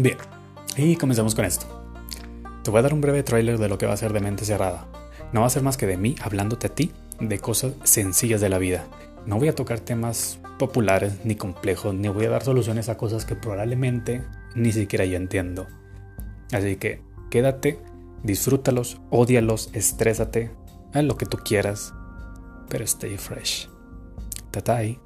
Bien, y comenzamos con esto. Te voy a dar un breve tráiler de lo que va a ser de mente cerrada. No va a ser más que de mí hablándote a ti de cosas sencillas de la vida. No voy a tocar temas populares ni complejos, ni voy a dar soluciones a cosas que probablemente ni siquiera yo entiendo. Así que quédate, disfrútalos, odialos, estrésate, haz lo que tú quieras, pero stay fresh. Tatai.